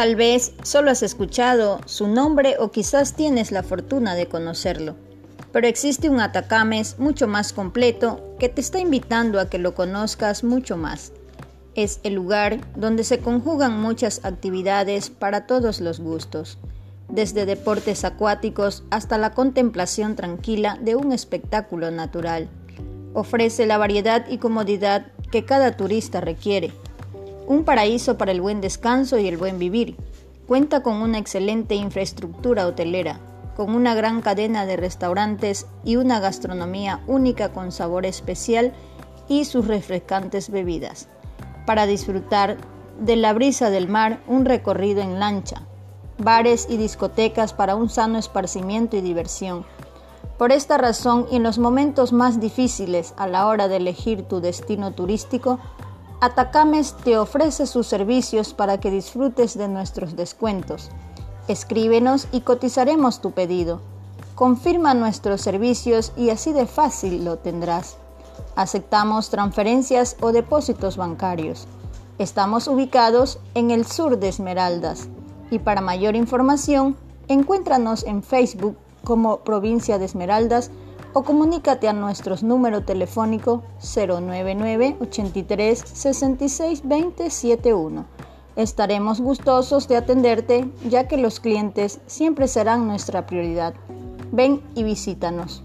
Tal vez solo has escuchado su nombre o quizás tienes la fortuna de conocerlo, pero existe un Atacames mucho más completo que te está invitando a que lo conozcas mucho más. Es el lugar donde se conjugan muchas actividades para todos los gustos, desde deportes acuáticos hasta la contemplación tranquila de un espectáculo natural. Ofrece la variedad y comodidad que cada turista requiere un paraíso para el buen descanso y el buen vivir. Cuenta con una excelente infraestructura hotelera, con una gran cadena de restaurantes y una gastronomía única con sabor especial y sus refrescantes bebidas. Para disfrutar de la brisa del mar, un recorrido en lancha, bares y discotecas para un sano esparcimiento y diversión. Por esta razón y en los momentos más difíciles a la hora de elegir tu destino turístico, Atacames te ofrece sus servicios para que disfrutes de nuestros descuentos. Escríbenos y cotizaremos tu pedido. Confirma nuestros servicios y así de fácil lo tendrás. Aceptamos transferencias o depósitos bancarios. Estamos ubicados en el sur de Esmeraldas y para mayor información encuéntranos en Facebook como Provincia de Esmeraldas o comunícate a nuestros número telefónico 099 83 66 20 71. Estaremos gustosos de atenderte ya que los clientes siempre serán nuestra prioridad. Ven y visítanos.